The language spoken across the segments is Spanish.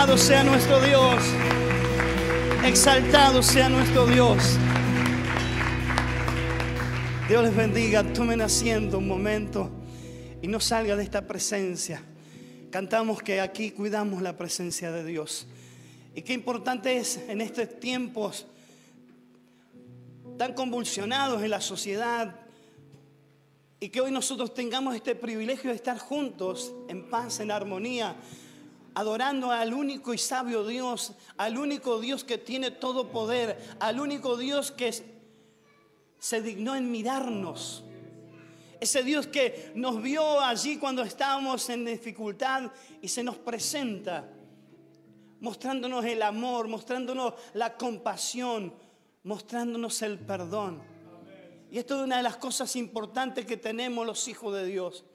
Alabado sea nuestro Dios. Exaltado sea nuestro Dios. Dios les bendiga. Tomen asiento un momento y no salga de esta presencia. Cantamos que aquí cuidamos la presencia de Dios. Y qué importante es en estos tiempos tan convulsionados en la sociedad y que hoy nosotros tengamos este privilegio de estar juntos en paz, en armonía, adorando al único y sabio Dios, al único Dios que tiene todo poder, al único Dios que se dignó en mirarnos. Ese Dios que nos vio allí cuando estábamos en dificultad y se nos presenta, mostrándonos el amor, mostrándonos la compasión, mostrándonos el perdón. Y esto es una de las cosas importantes que tenemos los hijos de Dios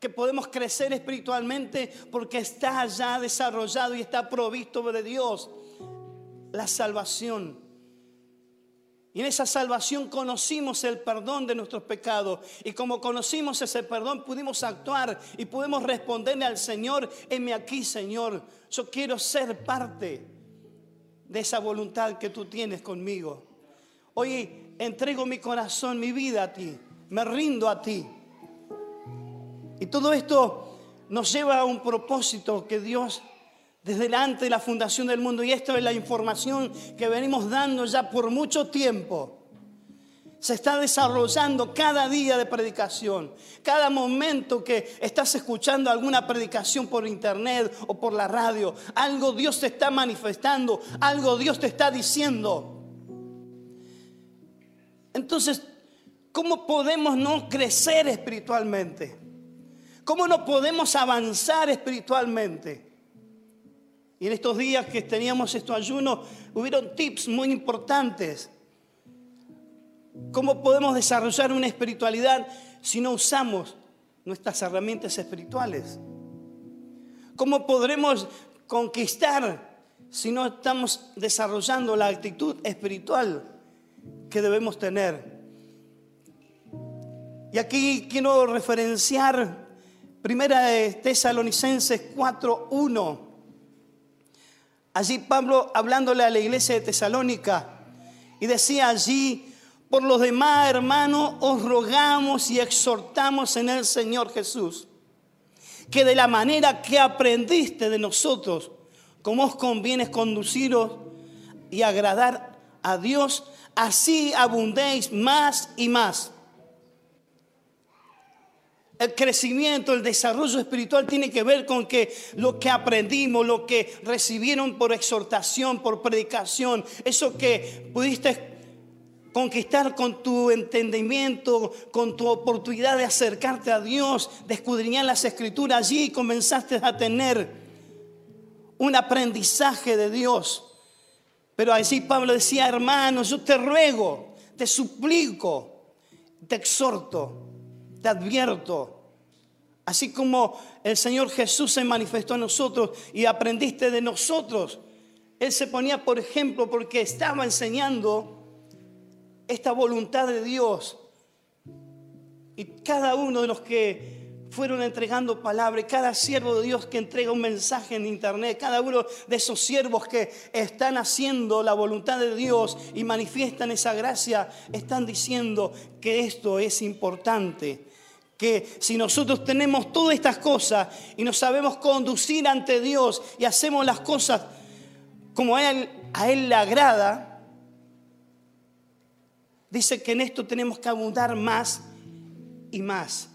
que podemos crecer espiritualmente porque está ya desarrollado y está provisto de Dios la salvación. Y en esa salvación conocimos el perdón de nuestros pecados. Y como conocimos ese perdón, pudimos actuar y pudimos responderle al Señor, heme aquí, Señor. Yo quiero ser parte de esa voluntad que tú tienes conmigo. Hoy entrego mi corazón, mi vida a ti. Me rindo a ti. Y todo esto nos lleva a un propósito que Dios desde antes de la fundación del mundo, y esto es la información que venimos dando ya por mucho tiempo, se está desarrollando cada día de predicación. Cada momento que estás escuchando alguna predicación por internet o por la radio, algo Dios te está manifestando, algo Dios te está diciendo. Entonces, ¿cómo podemos no crecer espiritualmente? ¿Cómo no podemos avanzar espiritualmente? Y en estos días que teníamos estos ayunos, hubieron tips muy importantes. ¿Cómo podemos desarrollar una espiritualidad si no usamos nuestras herramientas espirituales? ¿Cómo podremos conquistar si no estamos desarrollando la actitud espiritual que debemos tener? Y aquí quiero referenciar Primera de Tesalonicenses 4.1. Allí Pablo hablándole a la iglesia de Tesalónica y decía allí, por los demás hermanos os rogamos y exhortamos en el Señor Jesús, que de la manera que aprendiste de nosotros, como os conviene conduciros y agradar a Dios, así abundéis más y más el crecimiento, el desarrollo espiritual tiene que ver con que lo que aprendimos, lo que recibieron por exhortación, por predicación, eso que pudiste conquistar con tu entendimiento, con tu oportunidad de acercarte a Dios, de escudriñar las escrituras, allí comenzaste a tener un aprendizaje de Dios. Pero así Pablo decía, hermanos, yo te ruego, te suplico, te exhorto te advierto, así como el Señor Jesús se manifestó a nosotros y aprendiste de nosotros, Él se ponía por ejemplo porque estaba enseñando esta voluntad de Dios. Y cada uno de los que fueron entregando palabras, cada siervo de Dios que entrega un mensaje en internet, cada uno de esos siervos que están haciendo la voluntad de Dios y manifiestan esa gracia, están diciendo que esto es importante que si nosotros tenemos todas estas cosas y nos sabemos conducir ante Dios y hacemos las cosas como a Él, le agrada, dice que en esto tenemos que abundar más y más.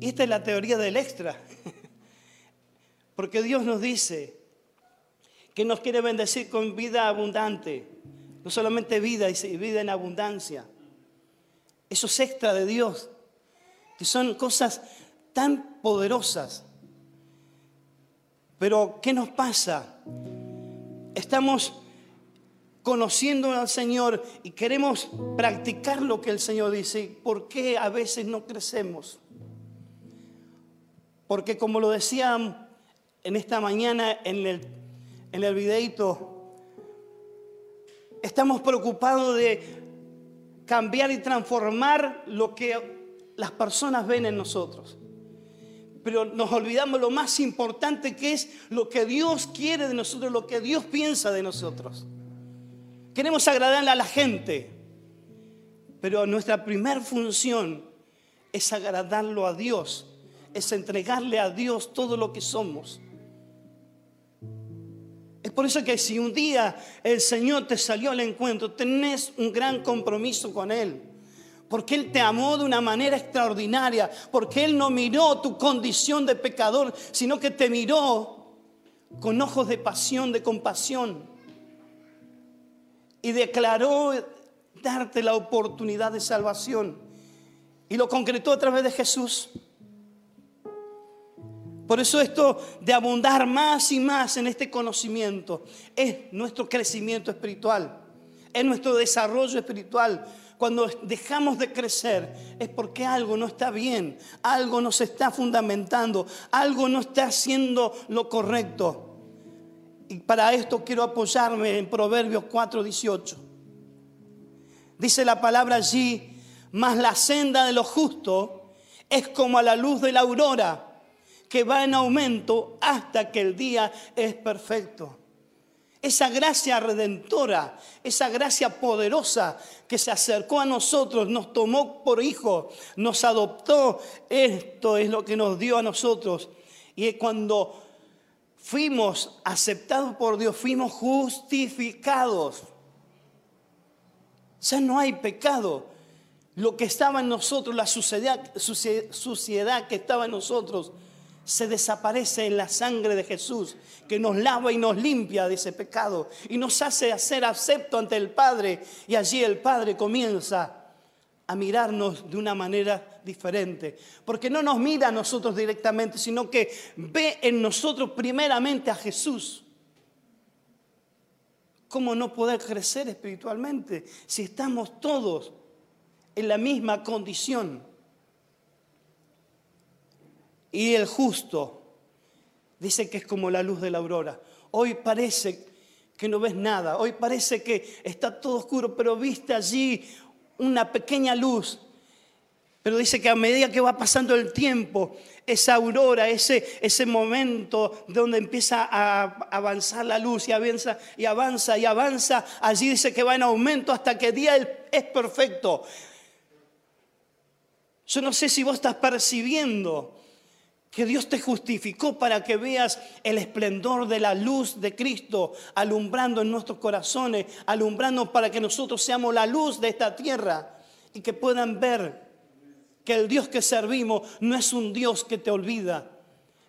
Y esta es la teoría del extra. Porque Dios nos dice que nos quiere bendecir con vida abundante. No solamente vida, y vida en abundancia. Eso es extra de Dios, que son cosas tan poderosas. Pero, ¿qué nos pasa? Estamos conociendo al Señor y queremos practicar lo que el Señor dice. ¿Por qué a veces no crecemos? Porque como lo decía en esta mañana en el, en el videito, estamos preocupados de cambiar y transformar lo que las personas ven en nosotros. pero nos olvidamos lo más importante que es lo que Dios quiere de nosotros, lo que Dios piensa de nosotros. Queremos agradarle a la gente, pero nuestra primera función es agradarlo a Dios, es entregarle a Dios todo lo que somos. Es por eso que si un día el Señor te salió al encuentro, tenés un gran compromiso con Él. Porque Él te amó de una manera extraordinaria. Porque Él no miró tu condición de pecador, sino que te miró con ojos de pasión, de compasión. Y declaró darte la oportunidad de salvación. Y lo concretó a través de Jesús. Por eso esto de abundar más y más en este conocimiento es nuestro crecimiento espiritual, es nuestro desarrollo espiritual. Cuando dejamos de crecer es porque algo no está bien, algo no se está fundamentando, algo no está haciendo lo correcto. Y para esto quiero apoyarme en Proverbios 4:18. Dice la palabra allí, mas la senda de los justos es como a la luz de la aurora que va en aumento hasta que el día es perfecto. Esa gracia redentora, esa gracia poderosa que se acercó a nosotros, nos tomó por hijos, nos adoptó, esto es lo que nos dio a nosotros. Y cuando fuimos aceptados por Dios, fuimos justificados. Ya no hay pecado. Lo que estaba en nosotros, la suciedad, suciedad que estaba en nosotros, se desaparece en la sangre de Jesús, que nos lava y nos limpia de ese pecado y nos hace ser acepto ante el Padre. Y allí el Padre comienza a mirarnos de una manera diferente. Porque no nos mira a nosotros directamente, sino que ve en nosotros primeramente a Jesús. ¿Cómo no poder crecer espiritualmente si estamos todos en la misma condición? Y el justo dice que es como la luz de la aurora. Hoy parece que no ves nada, hoy parece que está todo oscuro, pero viste allí una pequeña luz. Pero dice que a medida que va pasando el tiempo, esa aurora, ese, ese momento donde empieza a avanzar la luz y avanza y avanza y avanza, allí dice que va en aumento hasta que día es perfecto. Yo no sé si vos estás percibiendo que Dios te justificó para que veas el esplendor de la luz de Cristo alumbrando en nuestros corazones, alumbrando para que nosotros seamos la luz de esta tierra y que puedan ver que el Dios que servimos no es un Dios que te olvida,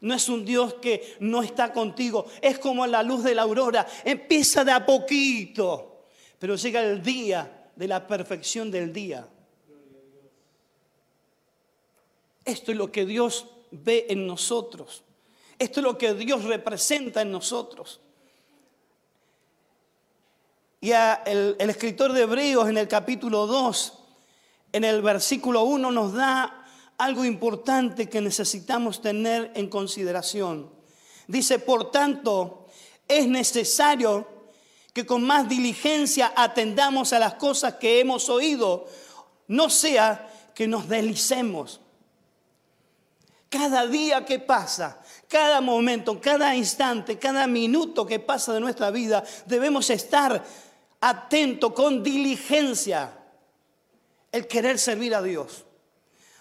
no es un Dios que no está contigo, es como la luz de la aurora, empieza de a poquito, pero llega el día de la perfección del día. Esto es lo que Dios ve en nosotros. Esto es lo que Dios representa en nosotros. Y el, el escritor de Hebreos en el capítulo 2, en el versículo 1, nos da algo importante que necesitamos tener en consideración. Dice, por tanto, es necesario que con más diligencia atendamos a las cosas que hemos oído, no sea que nos deslicemos. Cada día que pasa, cada momento, cada instante, cada minuto que pasa de nuestra vida, debemos estar atentos con diligencia el querer servir a Dios.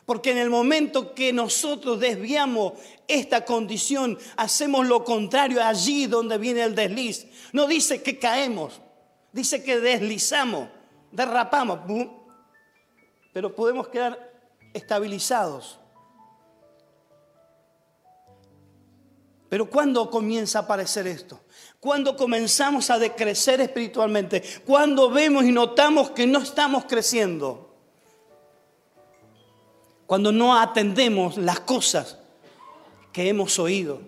Porque en el momento que nosotros desviamos esta condición, hacemos lo contrario allí donde viene el desliz. No dice que caemos, dice que deslizamos, derrapamos, pero podemos quedar estabilizados. Pero ¿cuándo comienza a aparecer esto? Cuando comenzamos a decrecer espiritualmente, cuando vemos y notamos que no estamos creciendo, cuando no atendemos las cosas que hemos oído.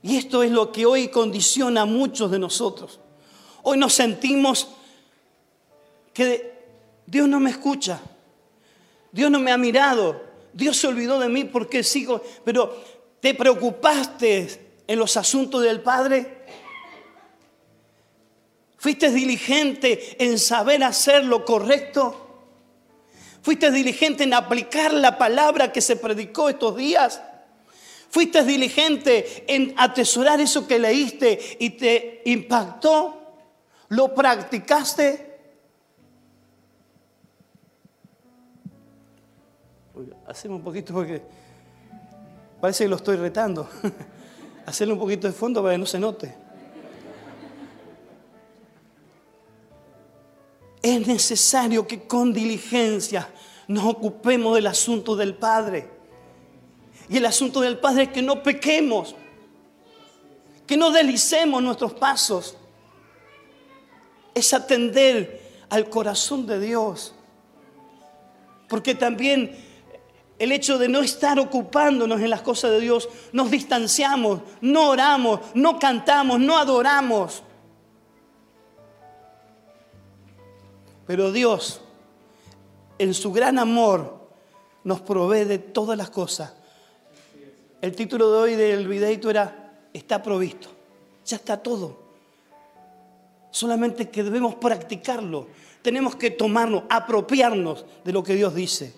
Y esto es lo que hoy condiciona a muchos de nosotros. Hoy nos sentimos que Dios no me escucha, Dios no me ha mirado, Dios se olvidó de mí porque sigo, pero ¿te preocupaste en los asuntos del Padre? ¿Fuiste diligente en saber hacer lo correcto? ¿Fuiste diligente en aplicar la palabra que se predicó estos días? ¿Fuiste diligente en atesorar eso que leíste y te impactó? ¿Lo practicaste? Hacemos un poquito porque parece que lo estoy retando. Hacerle un poquito de fondo para que no se note. Es necesario que con diligencia nos ocupemos del asunto del Padre. Y el asunto del Padre es que no pequemos, que no deslicemos nuestros pasos. Es atender al corazón de Dios. Porque también el hecho de no estar ocupándonos en las cosas de Dios, nos distanciamos, no oramos, no cantamos, no adoramos. Pero Dios, en su gran amor, nos provee de todas las cosas el título de hoy del videito era Está provisto. Ya está todo. Solamente que debemos practicarlo. Tenemos que tomarnos, apropiarnos de lo que Dios dice.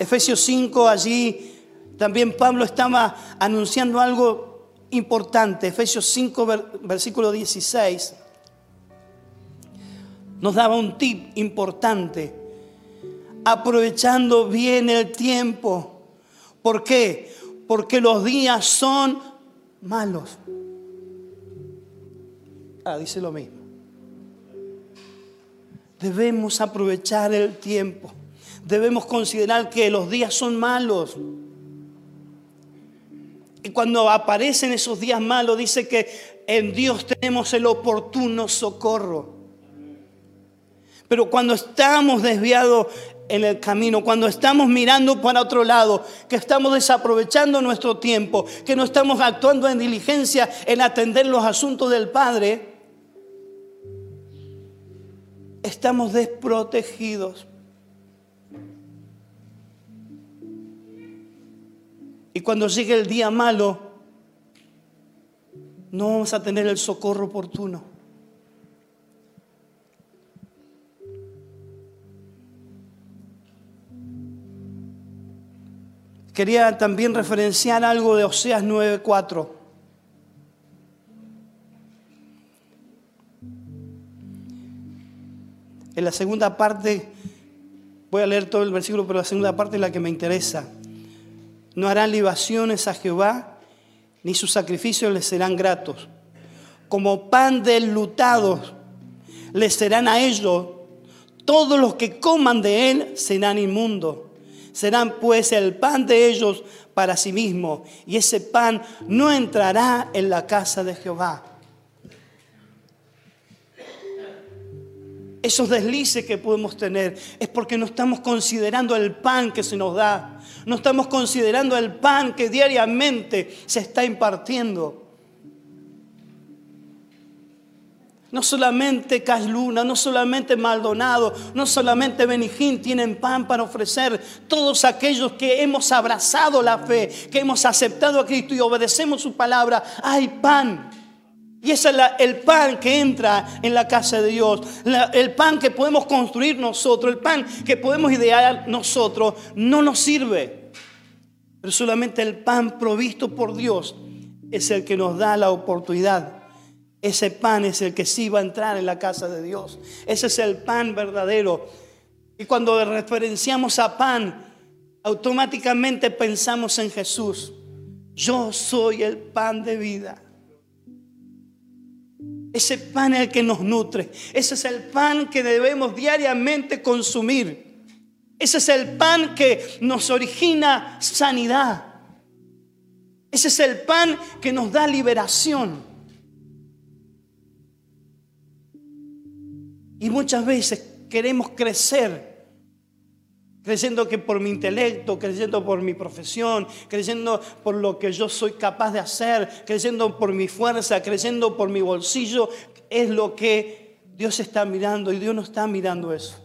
Efesios 5, allí también Pablo estaba anunciando algo importante. Efesios 5, versículo 16, nos daba un tip importante. Aprovechando bien el tiempo ¿Por qué? Porque los días son malos. Ah, dice lo mismo. Debemos aprovechar el tiempo. Debemos considerar que los días son malos. Y cuando aparecen esos días malos, dice que en Dios tenemos el oportuno socorro. Pero cuando estamos desviados en el camino, cuando estamos mirando para otro lado, que estamos desaprovechando nuestro tiempo, que no estamos actuando en diligencia en atender los asuntos del Padre, estamos desprotegidos. Y cuando llegue el día malo, no vamos a tener el socorro oportuno. Quería también referenciar algo de Oseas 9:4. En la segunda parte, voy a leer todo el versículo, pero la segunda parte es la que me interesa. No harán libaciones a Jehová, ni sus sacrificios les serán gratos. Como pan lutados les serán a ellos, todos los que coman de él serán inmundos serán pues el pan de ellos para sí mismos, y ese pan no entrará en la casa de Jehová. Esos deslices que podemos tener es porque no estamos considerando el pan que se nos da, no estamos considerando el pan que diariamente se está impartiendo. No solamente Casluna, no solamente Maldonado, no solamente Benijín tienen pan para ofrecer. Todos aquellos que hemos abrazado la fe, que hemos aceptado a Cristo y obedecemos su palabra, hay pan. Y ese es el pan que entra en la casa de Dios. el pan que podemos construir nosotros, el pan que podemos idear nosotros, no nos sirve. Pero solamente el pan provisto por Dios es el que nos da la oportunidad ese pan es el que sí va a entrar en la casa de Dios. Ese es el pan verdadero. Y cuando referenciamos a pan, automáticamente pensamos en Jesús. Yo soy el pan de vida. Ese pan es el que nos nutre. Ese es el pan que debemos diariamente consumir. Ese es el pan que nos origina sanidad. Ese es el pan que nos da liberación. Y muchas veces queremos crecer creyendo que por mi intelecto, creyendo por mi profesión, creyendo por lo que yo soy capaz de hacer, creyendo por mi fuerza, creyendo por mi bolsillo, es lo que Dios está mirando y Dios no está mirando eso.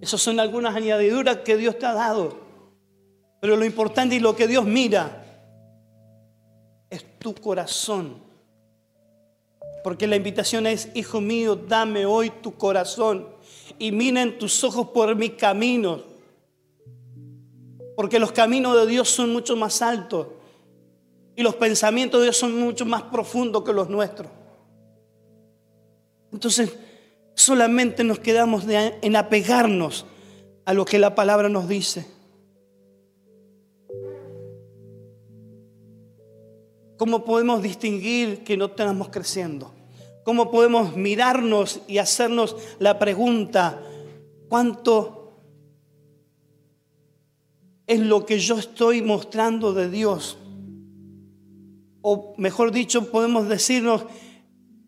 Esas son algunas añadiduras que Dios te ha dado. Pero lo importante y lo que Dios mira es tu corazón porque la invitación es, hijo mío, dame hoy tu corazón. Y miren tus ojos por mis caminos. Porque los caminos de Dios son mucho más altos y los pensamientos de Dios son mucho más profundos que los nuestros. Entonces, solamente nos quedamos en apegarnos a lo que la palabra nos dice. ¿Cómo podemos distinguir que no estamos creciendo? ¿Cómo podemos mirarnos y hacernos la pregunta, ¿cuánto es lo que yo estoy mostrando de Dios? O mejor dicho, podemos decirnos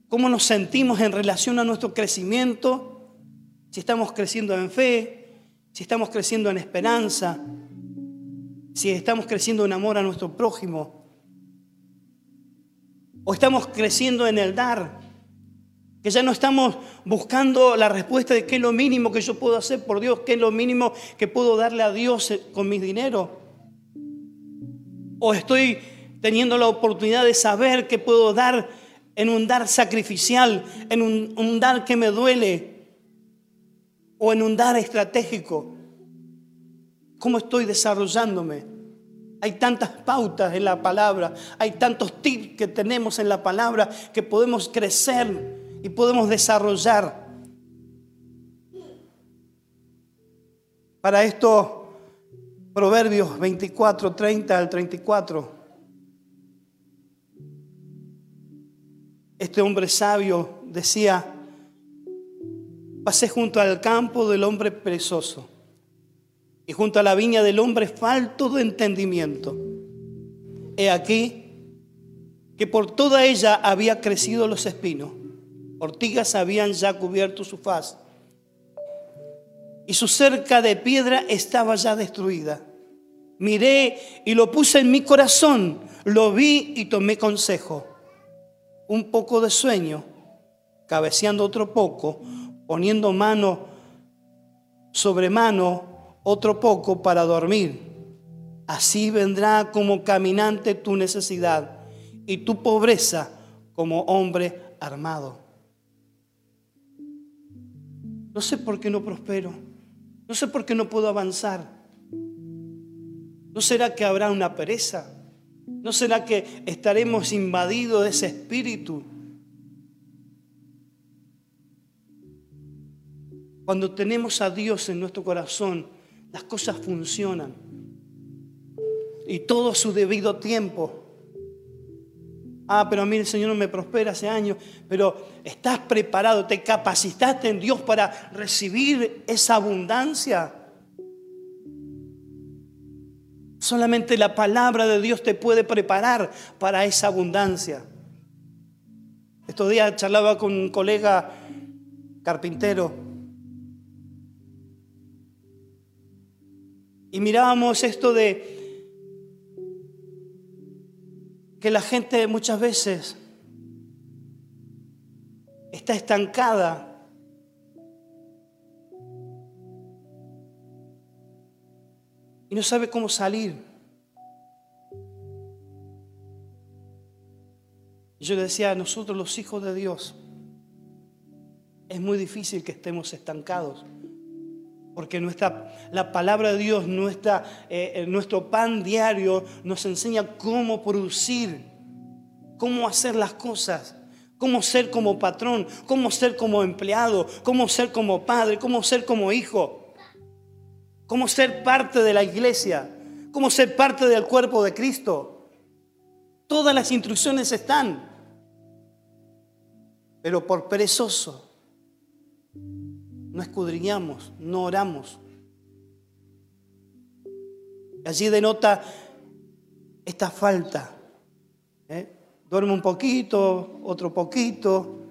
cómo nos sentimos en relación a nuestro crecimiento, si estamos creciendo en fe, si estamos creciendo en esperanza, si estamos creciendo en amor a nuestro prójimo. O estamos creciendo en el dar. Que ya no estamos buscando la respuesta de qué es lo mínimo que yo puedo hacer por Dios, qué es lo mínimo que puedo darle a Dios con mi dinero. O estoy teniendo la oportunidad de saber qué puedo dar en un dar sacrificial, en un, un dar que me duele, o en un dar estratégico. ¿Cómo estoy desarrollándome? Hay tantas pautas en la palabra, hay tantos tips que tenemos en la palabra que podemos crecer y podemos desarrollar. Para esto, Proverbios 24, 30 al 34. Este hombre sabio decía, pasé junto al campo del hombre perezoso y junto a la viña del hombre falto de entendimiento. He aquí que por toda ella había crecido los espinos, ortigas habían ya cubierto su faz, y su cerca de piedra estaba ya destruida. Miré y lo puse en mi corazón, lo vi y tomé consejo. Un poco de sueño, cabeceando otro poco, poniendo mano sobre mano, otro poco para dormir. Así vendrá como caminante tu necesidad y tu pobreza como hombre armado. No sé por qué no prospero. No sé por qué no puedo avanzar. ¿No será que habrá una pereza? ¿No será que estaremos invadidos de ese espíritu? Cuando tenemos a Dios en nuestro corazón, las cosas funcionan. Y todo su debido tiempo. Ah, pero a mí el Señor no me prospera hace años, pero estás preparado, te capacitaste en Dios para recibir esa abundancia. Solamente la palabra de Dios te puede preparar para esa abundancia. Estos días charlaba con un colega carpintero Y mirábamos esto de que la gente muchas veces está estancada. Y no sabe cómo salir. Yo le decía a nosotros los hijos de Dios, es muy difícil que estemos estancados porque nuestra, la palabra de Dios, nuestra, eh, nuestro pan diario nos enseña cómo producir, cómo hacer las cosas, cómo ser como patrón, cómo ser como empleado, cómo ser como padre, cómo ser como hijo, cómo ser parte de la iglesia, cómo ser parte del cuerpo de Cristo. Todas las instrucciones están, pero por perezoso no escudriñamos, no oramos. Allí denota esta falta. ¿eh? Duermo un poquito, otro poquito,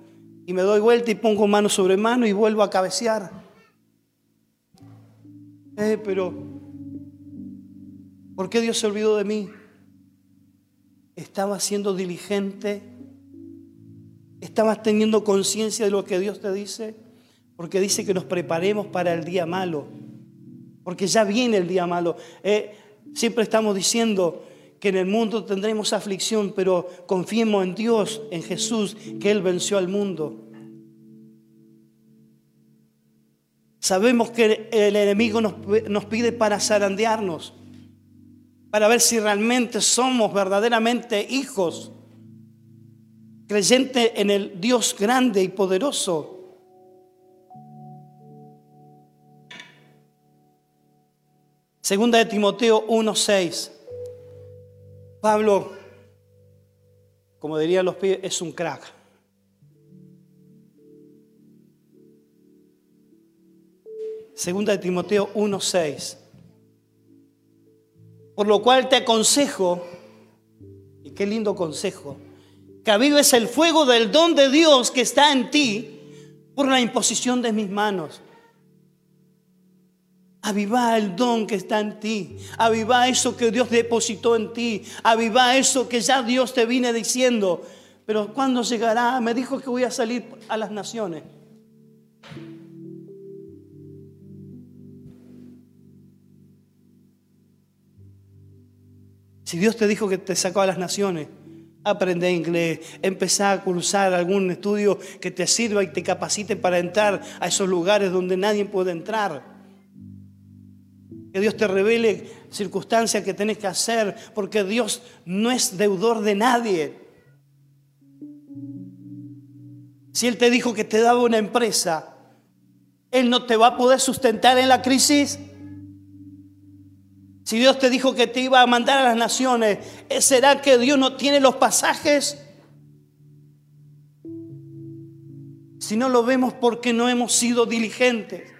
y me doy vuelta y pongo mano sobre mano y vuelvo a cabecear. Eh, pero, ¿por qué Dios se olvidó de mí? Estaba siendo diligente, estabas teniendo conciencia de lo que Dios te dice porque dice que nos preparemos para el día malo, porque ya viene el día malo. Eh, siempre estamos diciendo que en el mundo tendremos aflicción, pero confiemos en Dios, en Jesús, que Él venció al mundo. Sabemos que el enemigo nos, nos pide para zarandearnos, para ver si realmente somos verdaderamente hijos, creyentes en el Dios grande y poderoso. Segunda de Timoteo 1:6. Pablo, como dirían los pies, es un crack. Segunda de Timoteo 1:6. Por lo cual te aconsejo, y qué lindo consejo, que avives el fuego del don de Dios que está en ti por la imposición de mis manos. Aviva el don que está en ti. Aviva eso que Dios depositó en ti. Aviva eso que ya Dios te viene diciendo. Pero ¿cuándo llegará? Me dijo que voy a salir a las naciones. Si Dios te dijo que te sacó a las naciones, aprende inglés, empezá a cursar algún estudio que te sirva y te capacite para entrar a esos lugares donde nadie puede entrar. Que Dios te revele circunstancias que tenés que hacer, porque Dios no es deudor de nadie. Si Él te dijo que te daba una empresa, Él no te va a poder sustentar en la crisis. Si Dios te dijo que te iba a mandar a las naciones, ¿será que Dios no tiene los pasajes? Si no lo vemos porque no hemos sido diligentes.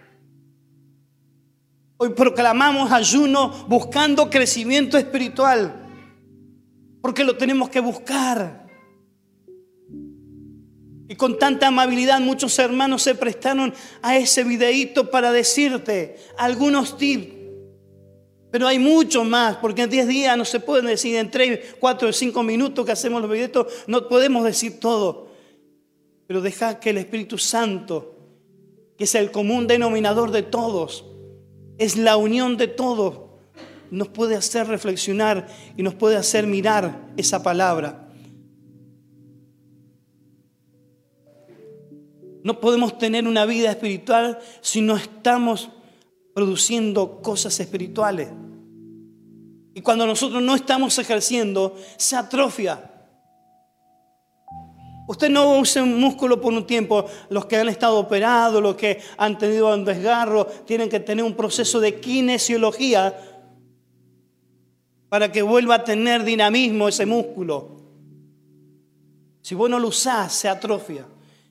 Hoy proclamamos ayuno buscando crecimiento espiritual, porque lo tenemos que buscar. Y con tanta amabilidad muchos hermanos se prestaron a ese videíto para decirte algunos tips pero hay mucho más, porque en 10 días no se pueden decir, en 3, 4 o 5 minutos que hacemos los videos, no podemos decir todo. Pero deja que el Espíritu Santo, que es el común denominador de todos, es la unión de todos, nos puede hacer reflexionar y nos puede hacer mirar esa palabra. No podemos tener una vida espiritual si no estamos produciendo cosas espirituales. Y cuando nosotros no estamos ejerciendo, se atrofia. Usted no usa un músculo por un tiempo. Los que han estado operados, los que han tenido un desgarro, tienen que tener un proceso de kinesiología para que vuelva a tener dinamismo ese músculo. Si vos no lo usás, se atrofia.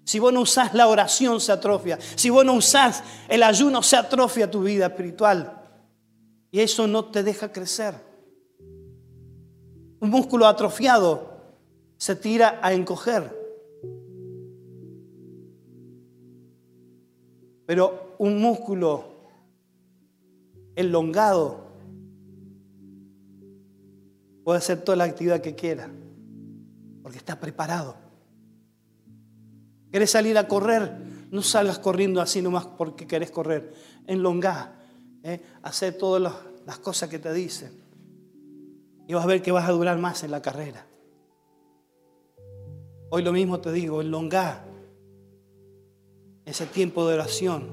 Si vos no usás la oración, se atrofia. Si vos no usás el ayuno, se atrofia tu vida espiritual. Y eso no te deja crecer. Un músculo atrofiado se tira a encoger. Pero un músculo elongado puede hacer toda la actividad que quiera, porque está preparado. ¿Querés salir a correr? No salgas corriendo así nomás porque querés correr. Enlongá. ¿eh? Hacer todas las cosas que te dicen. Y vas a ver que vas a durar más en la carrera. Hoy lo mismo te digo, enlongá ese tiempo de oración.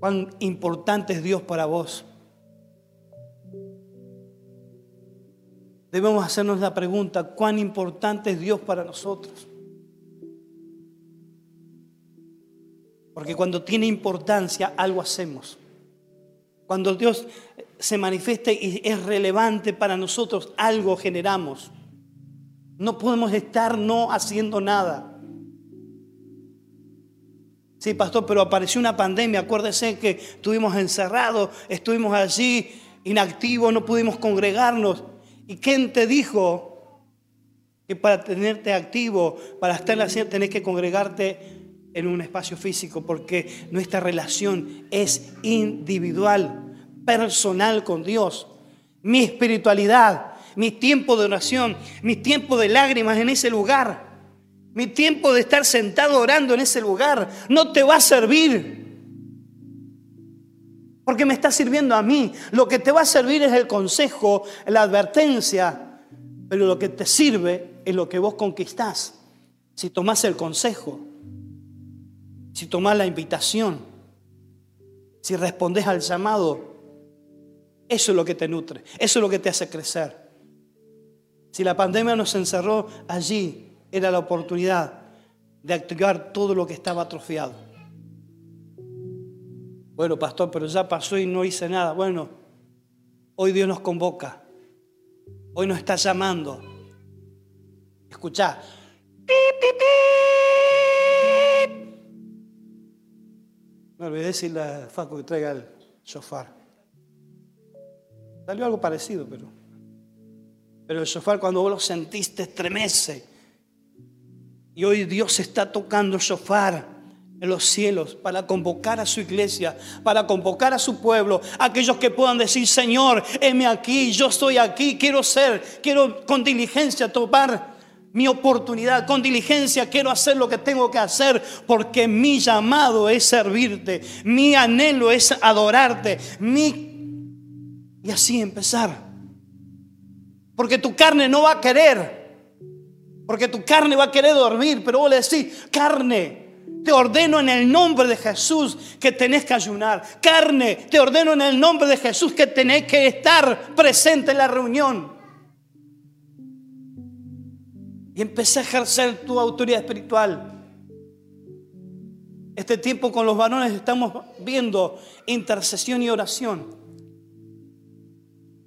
Cuán importante es Dios para vos. Debemos hacernos la pregunta, ¿cuán importante es Dios para nosotros? Porque cuando tiene importancia, algo hacemos. Cuando Dios se manifiesta y es relevante para nosotros, algo generamos. No podemos estar no haciendo nada. Sí, pastor, pero apareció una pandemia. Acuérdese que estuvimos encerrados, estuvimos allí inactivos, no pudimos congregarnos. ¿Y quién te dijo que para tenerte activo, para estar en la tenés que congregarte en un espacio físico porque nuestra relación es individual, personal con Dios. Mi espiritualidad, mi tiempo de oración, mi tiempo de lágrimas en ese lugar, mi tiempo de estar sentado orando en ese lugar, no te va a servir. Porque me está sirviendo a mí. Lo que te va a servir es el consejo, la advertencia, pero lo que te sirve es lo que vos conquistás. Si tomás el consejo, si tomás la invitación, si respondes al llamado, eso es lo que te nutre, eso es lo que te hace crecer. Si la pandemia nos encerró allí, era la oportunidad de activar todo lo que estaba atrofiado. Bueno, pastor, pero ya pasó y no hice nada. Bueno, hoy Dios nos convoca. Hoy nos está llamando. Escucha. Me olvidé decirle a Faco que traiga el sofá. Salió algo parecido, pero. Pero el sofá, cuando vos lo sentiste, estremece. Y hoy Dios está tocando sofá en los cielos para convocar a su iglesia, para convocar a su pueblo, aquellos que puedan decir, Señor, heme aquí, yo estoy aquí, quiero ser, quiero con diligencia tomar mi oportunidad, con diligencia quiero hacer lo que tengo que hacer, porque mi llamado es servirte, mi anhelo es adorarte, mi... Y así empezar. Porque tu carne no va a querer, porque tu carne va a querer dormir, pero vos le decís, carne, te ordeno en el nombre de Jesús que tenés que ayunar. Carne, te ordeno en el nombre de Jesús que tenés que estar presente en la reunión. Y empecé a ejercer tu autoridad espiritual. Este tiempo con los varones estamos viendo intercesión y oración.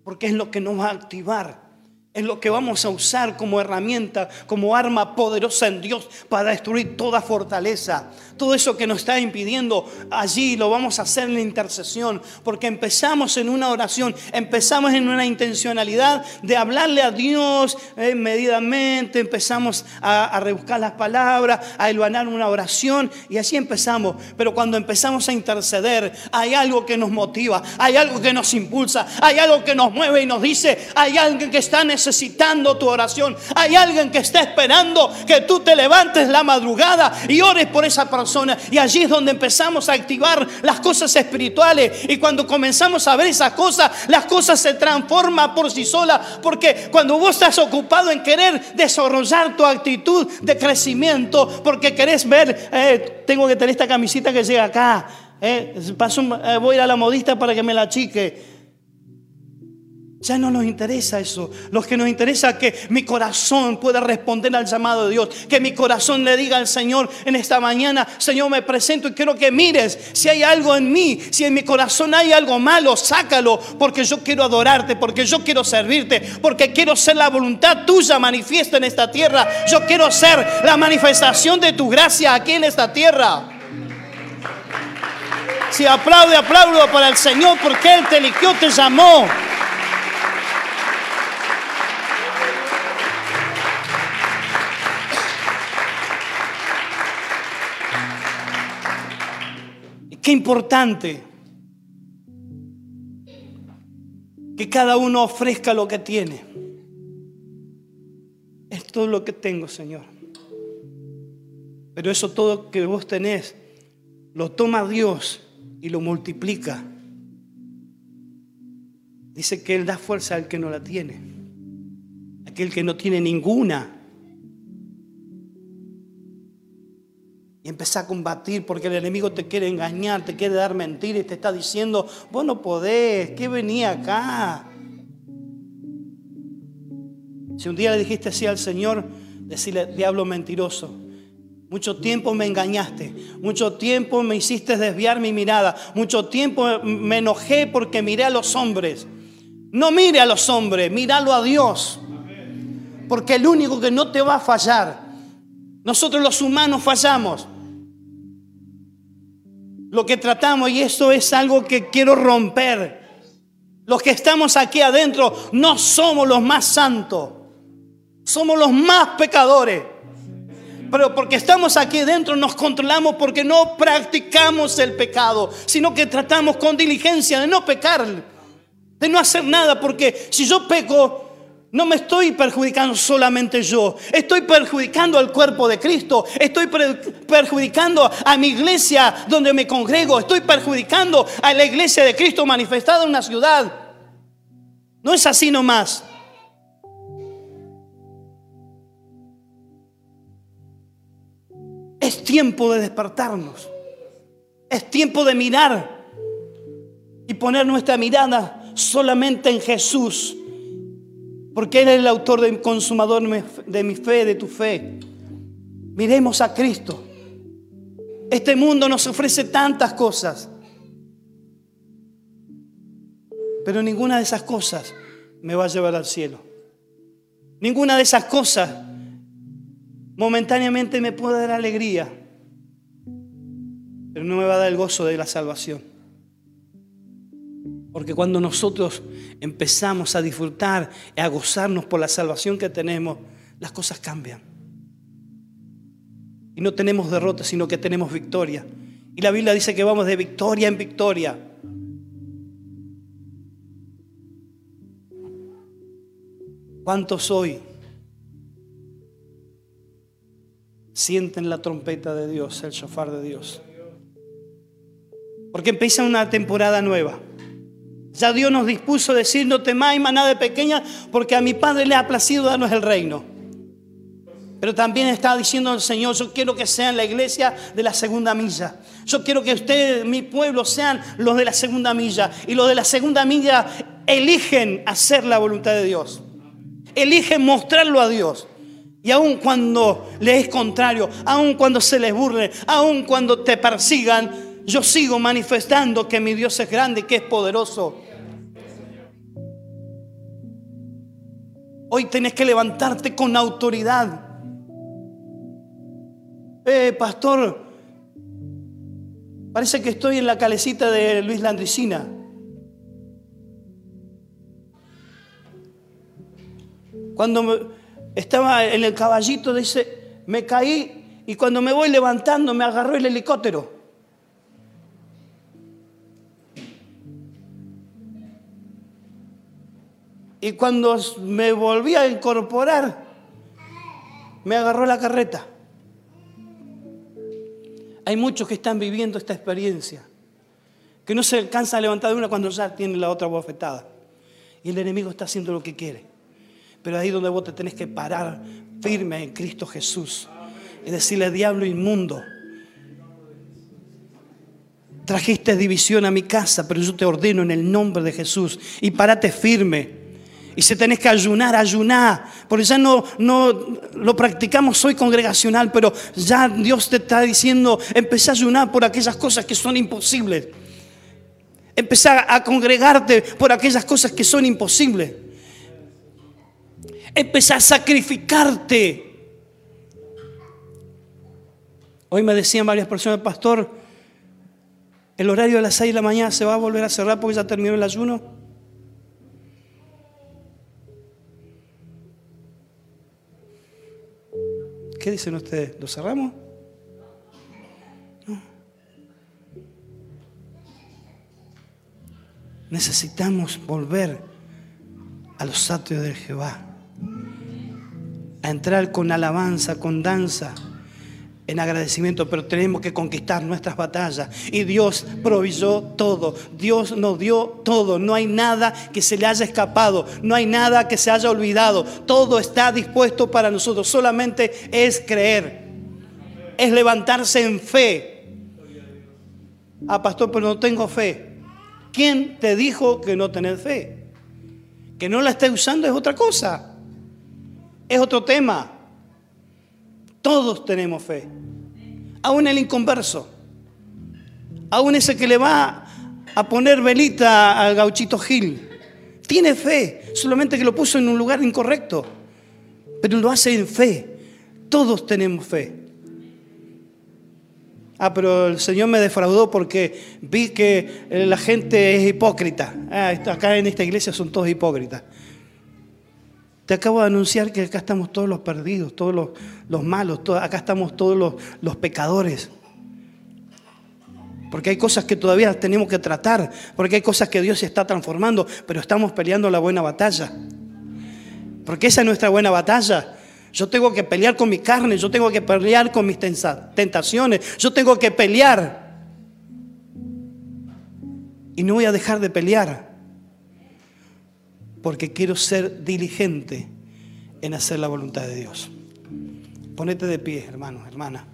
Porque es lo que nos va a activar es lo que vamos a usar como herramienta, como arma poderosa en Dios para destruir toda fortaleza. Todo eso que nos está impidiendo allí lo vamos a hacer en la intercesión. Porque empezamos en una oración, empezamos en una intencionalidad de hablarle a Dios eh, medidamente, empezamos a, rebuscar las palabras, a elvanar una oración y así empezamos. Pero cuando empezamos a interceder, hay algo que nos motiva, hay algo que nos impulsa, hay algo que nos mueve y nos dice, hay alguien que está necesitando necesitando tu oración. Hay alguien que está esperando que tú te levantes la madrugada y ores por esa persona. Y allí es donde empezamos a activar las cosas espirituales. Y cuando comenzamos a ver esas cosas, las cosas se transforman por sí solas. Porque cuando vos estás ocupado en querer desarrollar tu actitud de crecimiento, porque querés ver, eh, tengo que tener esta camisita que llega acá. Eh, paso, eh, voy a ir a la modista para que me la chique. Ya no nos interesa eso. Lo que nos interesa es que mi corazón pueda responder al llamado de Dios. Que mi corazón le diga al Señor en esta mañana, Señor, me presento y quiero que mires si hay algo en mí, si en mi corazón hay algo malo, sácalo, porque yo quiero adorarte, porque yo quiero servirte, porque quiero ser la voluntad tuya manifiesta en esta tierra. Yo quiero ser la manifestación de tu gracia aquí en esta tierra. Si aplaude, aplaudo para el Señor, porque Él te eligió, te llamó. Importante que cada uno ofrezca lo que tiene. Es todo lo que tengo, Señor. Pero eso todo que vos tenés, lo toma Dios y lo multiplica. Dice que Él da fuerza al que no la tiene. Aquel que no tiene ninguna Y empieza a combatir porque el enemigo te quiere engañar, te quiere dar mentiras y te está diciendo, vos no podés, ¿qué venía acá? Si un día le dijiste así al Señor, decirle, diablo mentiroso, mucho tiempo me engañaste, mucho tiempo me hiciste desviar mi mirada, mucho tiempo me enojé porque miré a los hombres. No mire a los hombres, míralo a Dios. Porque el único que no te va a fallar nosotros los humanos fallamos. Lo que tratamos, y esto es algo que quiero romper, los que estamos aquí adentro no somos los más santos, somos los más pecadores. Pero porque estamos aquí adentro nos controlamos porque no practicamos el pecado, sino que tratamos con diligencia de no pecar, de no hacer nada, porque si yo peco, no me estoy perjudicando solamente yo, estoy perjudicando al cuerpo de Cristo, estoy perjudicando a mi iglesia donde me congrego, estoy perjudicando a la iglesia de Cristo manifestada en una ciudad. No es así nomás. Es tiempo de despertarnos. Es tiempo de mirar y poner nuestra mirada solamente en Jesús, porque Él es el autor y consumador de mi fe, de tu fe. Miremos a Cristo. Este mundo nos ofrece tantas cosas, pero ninguna de esas cosas me va a llevar al cielo. Ninguna de esas cosas momentáneamente me puede dar alegría, pero no me va a dar el gozo de la salvación. Porque cuando nosotros empezamos a disfrutar y a gozarnos por la salvación que tenemos, las cosas cambian. Y no tenemos derrota, sino que tenemos victoria. Y la Biblia dice que vamos de victoria en victoria. ¿Cuántos hoy sienten la trompeta de Dios, el shofar de Dios? Porque empieza una temporada nueva. Ya Dios nos dispuso a decir, no temáis maná de pequeña, porque a mi Padre le ha placido darnos el reino. Pero también está diciendo el Señor, yo quiero que sean la iglesia de la segunda milla. Yo quiero que ustedes, mi pueblo, sean los de la segunda milla. Y los de la segunda milla eligen hacer la voluntad de Dios. Eligen mostrarlo a Dios. Y aun cuando les es contrario, aun cuando se les burle, aun cuando te persigan, yo sigo manifestando que mi Dios es grande que es poderoso. Hoy tenés que levantarte con autoridad. Eh, pastor, parece que estoy en la calecita de Luis Landricina. Cuando estaba en el caballito, dice, me caí y cuando me voy levantando me agarró el helicóptero. Y cuando me volví a incorporar, me agarró la carreta. Hay muchos que están viviendo esta experiencia, que no se alcanza a levantar de una cuando ya tiene la otra bofetada. Y el enemigo está haciendo lo que quiere. Pero ahí donde vos te tenés que parar firme en Cristo Jesús y decirle, diablo inmundo, trajiste división a mi casa, pero yo te ordeno en el nombre de Jesús y parate firme y si tenés que ayunar, ayuná. Porque ya no, no lo practicamos hoy congregacional, pero ya Dios te está diciendo, empecé a ayunar por aquellas cosas que son imposibles. Empecé a congregarte por aquellas cosas que son imposibles. Empecé a sacrificarte. Hoy me decían varias personas, pastor, el horario de las 6 de la mañana se va a volver a cerrar porque ya terminó el ayuno. ¿Qué dicen ustedes? ¿Lo cerramos? No. Necesitamos volver a los atrios de Jehová, a entrar con alabanza, con danza en agradecimiento, pero tenemos que conquistar nuestras batallas. Y Dios proveyó todo, Dios nos dio todo, no hay nada que se le haya escapado, no hay nada que se haya olvidado, todo está dispuesto para nosotros, solamente es creer, es levantarse en fe. Ah, pastor, pero no tengo fe. ¿Quién te dijo que no tenés fe? Que no la estés usando es otra cosa, es otro tema. Todos tenemos fe. Aún el inconverso. Aún ese que le va a poner velita al gauchito Gil. Tiene fe, solamente que lo puso en un lugar incorrecto. Pero lo hace en fe. Todos tenemos fe. Ah, pero el Señor me defraudó porque vi que la gente es hipócrita. Ah, acá en esta iglesia son todos hipócritas. Te acabo de anunciar que acá estamos todos los perdidos, todos los, malos, acá estamos todos los, pecadores. Porque hay cosas que todavía tenemos que tratar, porque hay cosas que Dios está transformando, pero estamos peleando la buena batalla. Porque esa es nuestra buena batalla. Yo tengo que pelear con mi carne, yo tengo que pelear con mis tentaciones, yo tengo que pelear. Y no voy a dejar de pelear porque quiero ser diligente en hacer la voluntad de Dios. Ponete de pie, hermano, hermana.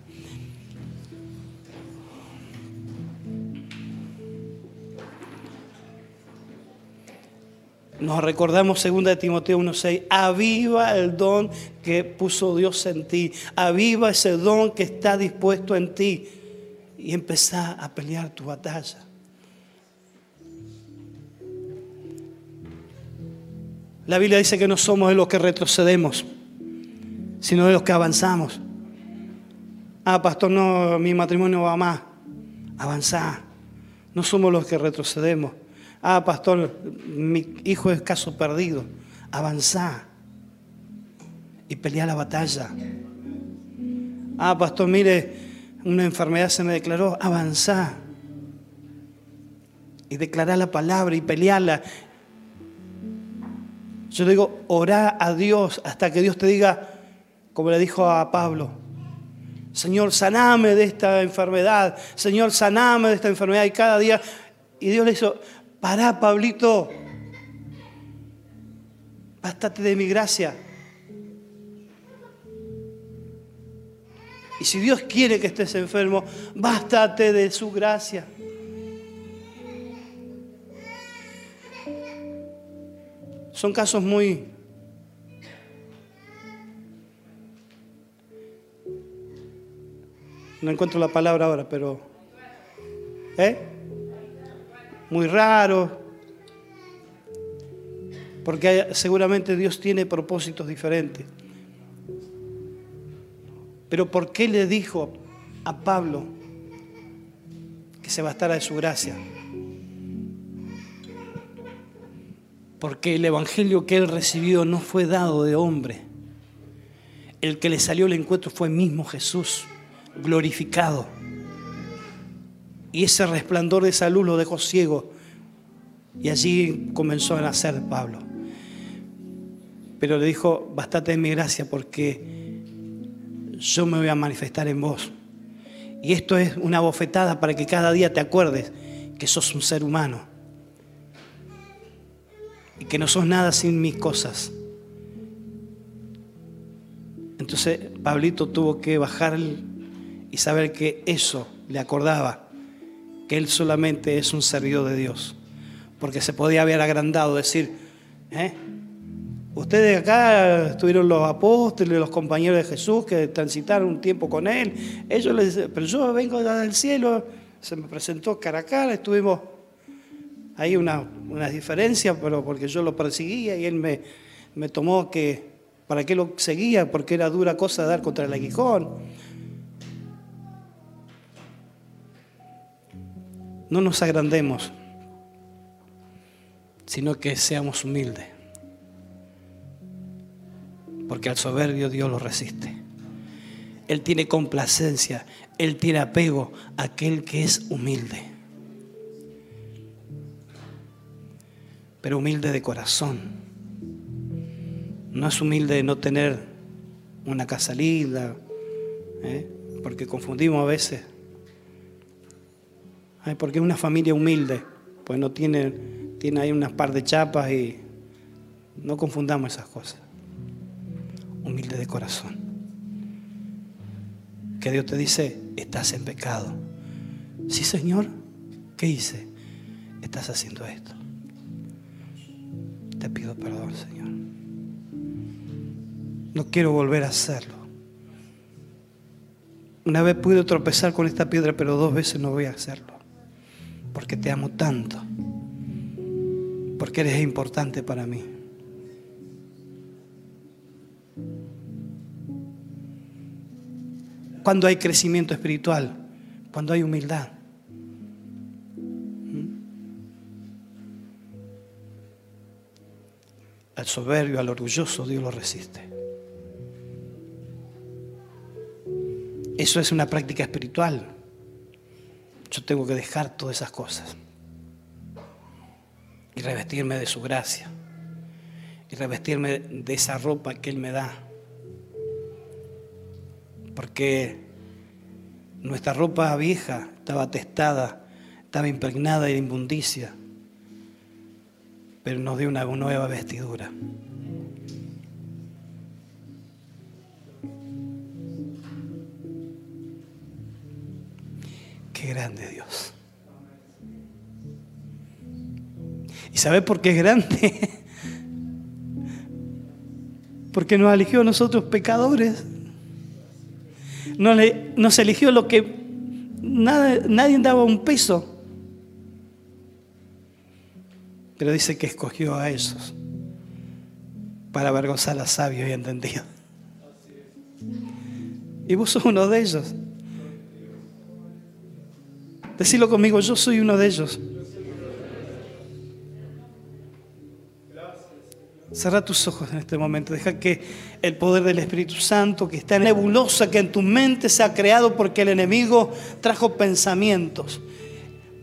Nos recordamos 2 de Timoteo 1:6, aviva el don que puso Dios en ti, aviva ese don que está dispuesto en ti y empezá a pelear tu batalla. La Biblia dice que no somos de los que retrocedemos, sino de los que avanzamos. Ah, pastor, no, mi matrimonio va más. Avanzá. No somos los que retrocedemos. Ah, pastor, mi hijo es caso perdido. Avanzá y pelea la batalla. Ah, pastor, mire, una enfermedad se me declaró. Avanzá y declará la palabra y pelearla. Yo digo, orá a Dios hasta que Dios te diga, como le dijo a Pablo, Señor, saname de esta enfermedad, Señor, saname de esta enfermedad. Y cada día, y Dios le hizo, pará, Pablito, bástate de mi gracia. Y si Dios quiere que estés enfermo, bástate de su gracia. Son casos muy... No encuentro la palabra ahora, pero... ¿Eh? Muy raro. Porque seguramente Dios tiene propósitos diferentes. Pero ¿por qué le dijo a Pablo que se bastara de su gracia? Porque el evangelio que él recibió no fue dado de hombre. El que le salió al encuentro fue mismo Jesús, glorificado. Y ese resplandor de esa luz lo dejó ciego. Y allí comenzó a nacer Pablo. Pero le dijo, bastate de mi gracia porque yo me voy a manifestar en vos. Y esto es una bofetada para que cada día te acuerdes que sos un ser humano y que no sos nada sin mis cosas. Entonces Pablito tuvo que bajar y saber que eso le acordaba, que él solamente es un servidor de Dios, porque se podía haber agrandado, decir, ¿eh? Ustedes acá estuvieron los apóstoles, los compañeros de Jesús que transitaron un tiempo con él. Ellos les pero yo vengo del cielo, se me presentó cara a cara, estuvimos hay una, diferencia, pero porque yo lo perseguía y él me, me tomó que, ¿para qué lo seguía? Porque era dura cosa dar contra el aguijón. No nos agrandemos, sino que seamos humildes. Porque al soberbio Dios lo resiste. Él tiene complacencia, Él tiene apego a aquel que es humilde. Pero humilde de corazón. No es humilde de no tener una casa linda, ¿eh? porque confundimos a veces. porque es una familia humilde, pues no tiene, tiene ahí unas par de chapas y no confundamos esas cosas. Humilde de corazón. Que Dios te dice, estás en pecado. Sí, Señor, ¿qué hice? Estás haciendo esto. Te pido perdón, Señor. No quiero volver a hacerlo. Una vez pude tropezar con esta piedra, pero dos veces no voy a hacerlo. Porque te amo tanto. Porque eres importante para mí. Cuando hay crecimiento espiritual, cuando hay humildad. Al soberbio, al orgulloso, Dios lo resiste. Eso es una práctica espiritual. Yo tengo que dejar todas esas cosas y revestirme de su gracia y revestirme de esa ropa que Él me da. Porque nuestra ropa vieja estaba testada, estaba impregnada de inmundicia pero nos dio una nueva vestidura. Qué grande Dios. ¿Y sabe por qué es grande? Porque nos eligió a nosotros pecadores. Nos, nos eligió lo que nada, nadie daba un peso. Pero dice que escogió a esos para avergonzar a sabios y entendidos. Y vos sos uno de ellos. Decilo conmigo, yo soy uno de ellos. Cerra tus ojos en este momento. Deja que el poder del Espíritu Santo, que está en nebulosa, que en tu mente se ha creado porque el enemigo trajo pensamientos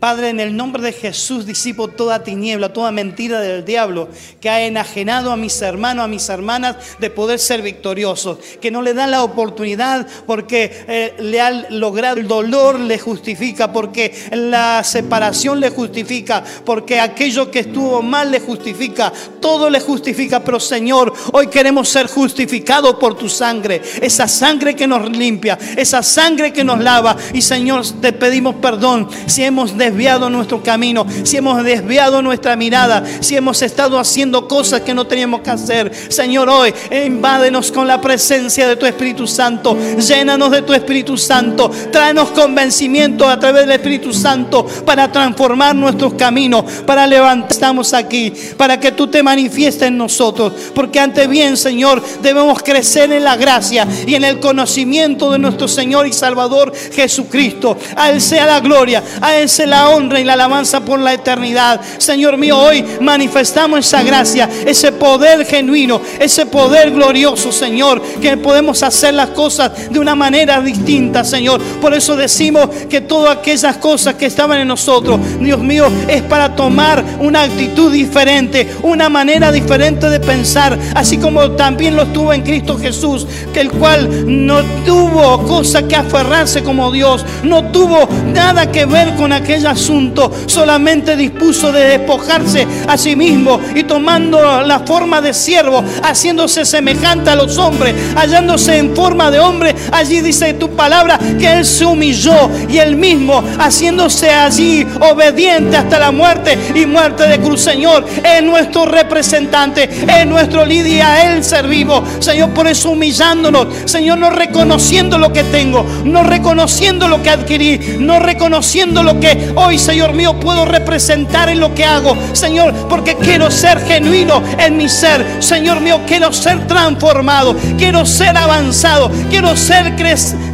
Padre, en el nombre de Jesús disipo toda tiniebla, toda mentira del diablo que ha enajenado a mis hermanos, a mis hermanas de poder ser victoriosos, que no le dan la oportunidad porque eh, le han logrado el dolor le justifica, porque la separación le justifica, porque aquello que estuvo mal le justifica, todo le justifica, pero Señor, hoy queremos ser justificados por tu sangre, esa sangre que nos limpia, esa sangre que nos lava. Y Señor, te pedimos perdón si hemos desviado desviado nuestro camino, si hemos desviado nuestra mirada, si hemos estado haciendo cosas que no teníamos que hacer. Señor, hoy invádenos con la presencia de tu Espíritu Santo. Llénanos de tu Espíritu Santo. Tráenos convencimiento a través del Espíritu Santo para transformar nuestros caminos, para levantar. Estamos aquí, para que tú te manifiestes en nosotros. Porque ante bien, Señor, debemos crecer en la gracia y en el conocimiento de nuestro Señor y Salvador Jesucristo. A Él sea la gloria, a Él sea la honra y la alabanza por la eternidad. Señor mío, hoy manifestamos esa gracia, ese poder genuino, ese poder glorioso, Señor, que podemos hacer las cosas de una manera distinta, Señor. Por eso decimos que todas aquellas cosas que estaban en nosotros, Dios mío, es para tomar una actitud diferente, una manera diferente de pensar, así como también lo tuvo en Cristo Jesús, que el cual no tuvo cosa que aferrarse como Dios, no tuvo nada que ver con aquella asunto, solamente dispuso de despojarse a sí mismo y tomando la forma de siervo, haciéndose semejante a los hombres, hallándose en forma de hombre. Allí dice tu palabra que Él se humilló y Él mismo haciéndose allí obediente hasta la muerte y muerte de cruz. Señor, es nuestro representante, es nuestro líder y a Él servimos. Señor, por eso humillándonos, Señor, no reconociendo lo que tengo, no reconociendo lo que adquirí, no reconociendo lo que hoy, Señor mío, puedo representar en lo que hago. Señor, porque quiero ser genuino en mi ser. Señor mío, quiero ser transformado. Quiero ser avanzado. Quiero ser,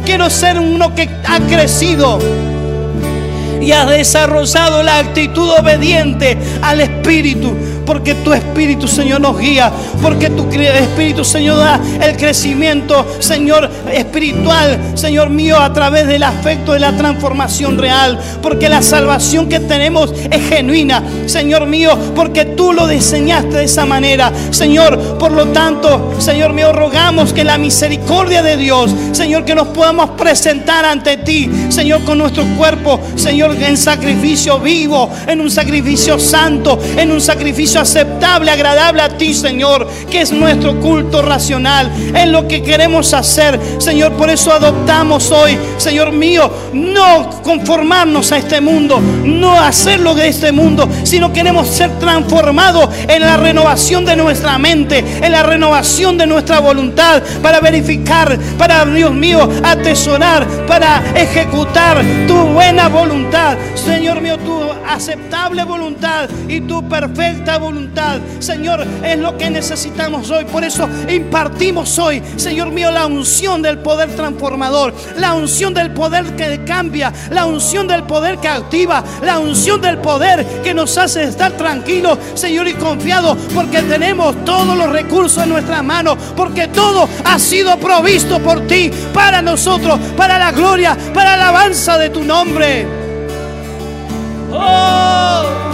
quiero ser uno que ha crecido y ha desarrollado la actitud obediente al Espíritu porque tu Espíritu, Señor, nos guía, porque tu Espíritu, Señor, da el crecimiento, Señor, espiritual, Señor mío, a través del afecto de la transformación real, porque la salvación que tenemos es genuina, Señor mío, porque tú lo diseñaste de esa manera, Señor, por lo tanto, Señor mío, rogamos que la misericordia de Dios, Señor, que nos podamos presentar ante ti, Señor, con nuestro cuerpo, Señor, en sacrificio vivo, en un sacrificio santo, en un sacrificio aceptable, agradable a ti, Señor, que es nuestro culto racional, en lo que queremos hacer, Señor. Por eso adoptamos hoy, Señor mío, no conformarnos a este mundo, no hacerlo de este mundo, sino queremos ser transformados en la renovación de nuestra mente, en la renovación de nuestra voluntad, para verificar, para, Dios mío, atesorar, para ejecutar tu buena voluntad, Señor mío, tu aceptable voluntad y tu perfecta voluntad. Señor, es lo que necesitamos hoy. Por eso impartimos hoy, Señor mío, la unción del poder transformador, la unción del poder que cambia, la unción del poder que activa, la unción del poder que nos hace estar tranquilos, Señor, y confiados, porque tenemos todos los recursos en nuestras manos, porque todo ha sido provisto por ti, para nosotros, para la gloria, para la alabanza de tu nombre. Oh.